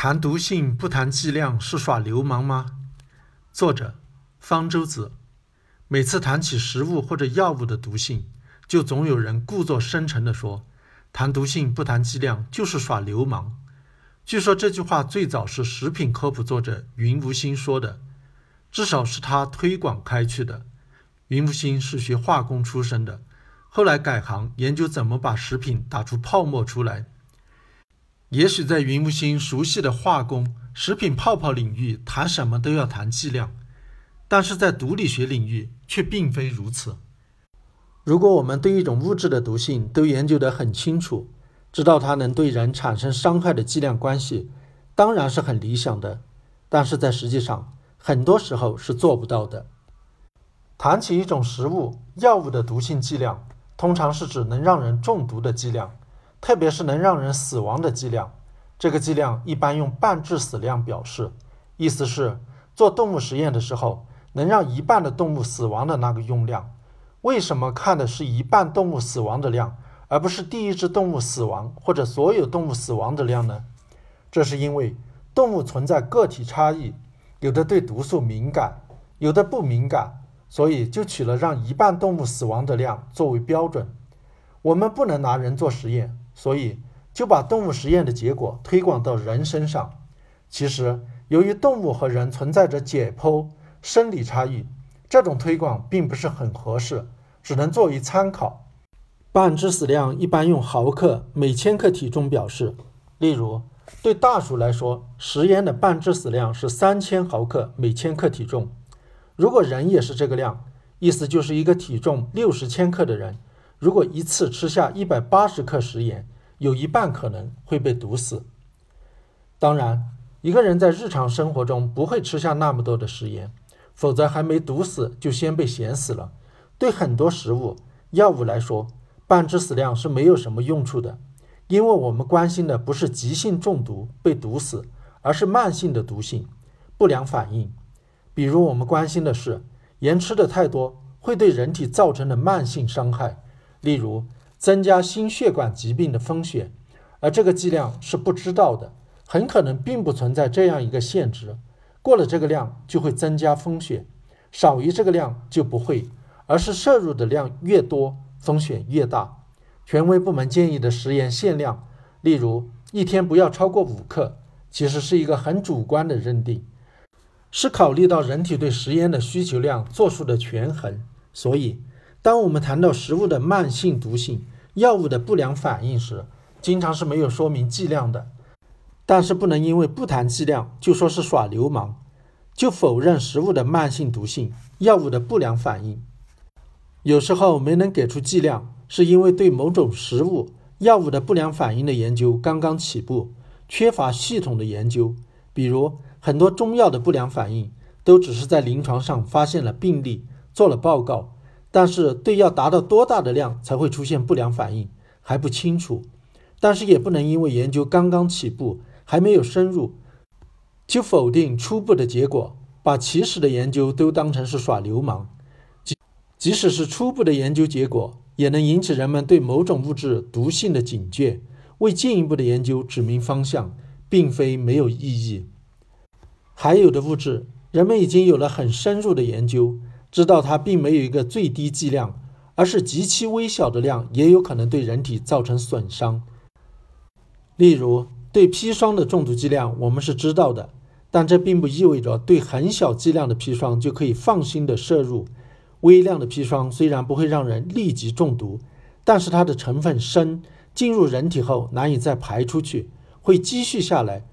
谈毒性不谈剂量是耍流氓吗？作者：方舟子。每次谈起食物或者药物的毒性，就总有人故作深沉地说：“谈毒性不谈剂量就是耍流氓。”据说这句话最早是食品科普作者云无心说的，至少是他推广开去的。云无心是学化工出身的，后来改行研究怎么把食品打出泡沫出来。也许在云无心熟悉的化工、食品泡泡领域，谈什么都要谈剂量，但是在毒理学领域却并非如此。如果我们对一种物质的毒性都研究得很清楚，知道它能对人产生伤害的剂量关系，当然是很理想的。但是在实际上，很多时候是做不到的。谈起一种食物、药物的毒性剂量，通常是指能让人中毒的剂量。特别是能让人死亡的剂量，这个剂量一般用半致死量表示，意思是做动物实验的时候能让一半的动物死亡的那个用量。为什么看的是一半动物死亡的量，而不是第一只动物死亡或者所有动物死亡的量呢？这是因为动物存在个体差异，有的对毒素敏感，有的不敏感，所以就取了让一半动物死亡的量作为标准。我们不能拿人做实验。所以就把动物实验的结果推广到人身上。其实，由于动物和人存在着解剖生理差异，这种推广并不是很合适，只能作为参考。半致死量一般用毫克每千克体重表示。例如，对大鼠来说，食盐的半致死量是三千毫克每千克体重。如果人也是这个量，意思就是一个体重六十千克的人。如果一次吃下一百八十克食盐，有一半可能会被毒死。当然，一个人在日常生活中不会吃下那么多的食盐，否则还没毒死就先被咸死了。对很多食物、药物来说，半致死量是没有什么用处的，因为我们关心的不是急性中毒被毒死，而是慢性的毒性、不良反应。比如，我们关心的是盐吃的太多会对人体造成的慢性伤害。例如，增加心血管疾病的风险，而这个剂量是不知道的，很可能并不存在这样一个限值，过了这个量就会增加风险，少于这个量就不会，而是摄入的量越多，风险越大。权威部门建议的食盐限量，例如一天不要超过五克，其实是一个很主观的认定，是考虑到人体对食盐的需求量做出的权衡，所以。当我们谈到食物的慢性毒性、药物的不良反应时，经常是没有说明剂量的。但是不能因为不谈剂量就说是耍流氓，就否认食物的慢性毒性、药物的不良反应。有时候没能给出剂量，是因为对某种食物、药物的不良反应的研究刚刚起步，缺乏系统的研究。比如很多中药的不良反应，都只是在临床上发现了病例，做了报告。但是对要达到多大的量才会出现不良反应还不清楚，但是也不能因为研究刚刚起步还没有深入，就否定初步的结果，把起始的研究都当成是耍流氓。即即使是初步的研究结果，也能引起人们对某种物质毒性的警觉，为进一步的研究指明方向，并非没有意义。还有的物质，人们已经有了很深入的研究。知道它并没有一个最低剂量，而是极其微小的量也有可能对人体造成损伤。例如，对砒霜的中毒剂量我们是知道的，但这并不意味着对很小剂量的砒霜就可以放心的摄入。微量的砒霜虽然不会让人立即中毒，但是它的成分砷进入人体后难以再排出去，会积蓄下来。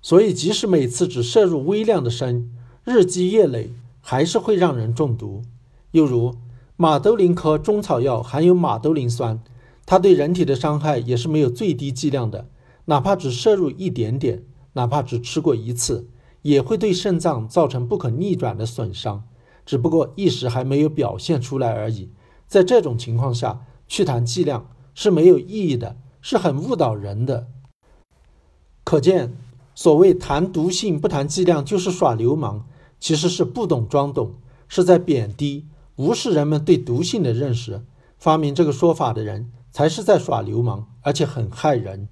所以，即使每次只摄入微量的砷，日积月累。还是会让人中毒。又如马兜铃科中草药含有马兜铃酸，它对人体的伤害也是没有最低剂量的。哪怕只摄入一点点，哪怕只吃过一次，也会对肾脏造成不可逆转的损伤。只不过一时还没有表现出来而已。在这种情况下去谈剂量是没有意义的，是很误导人的。可见，所谓谈毒性不谈剂量，就是耍流氓。其实是不懂装懂，是在贬低、无视人们对毒性的认识。发明这个说法的人才是在耍流氓，而且很害人。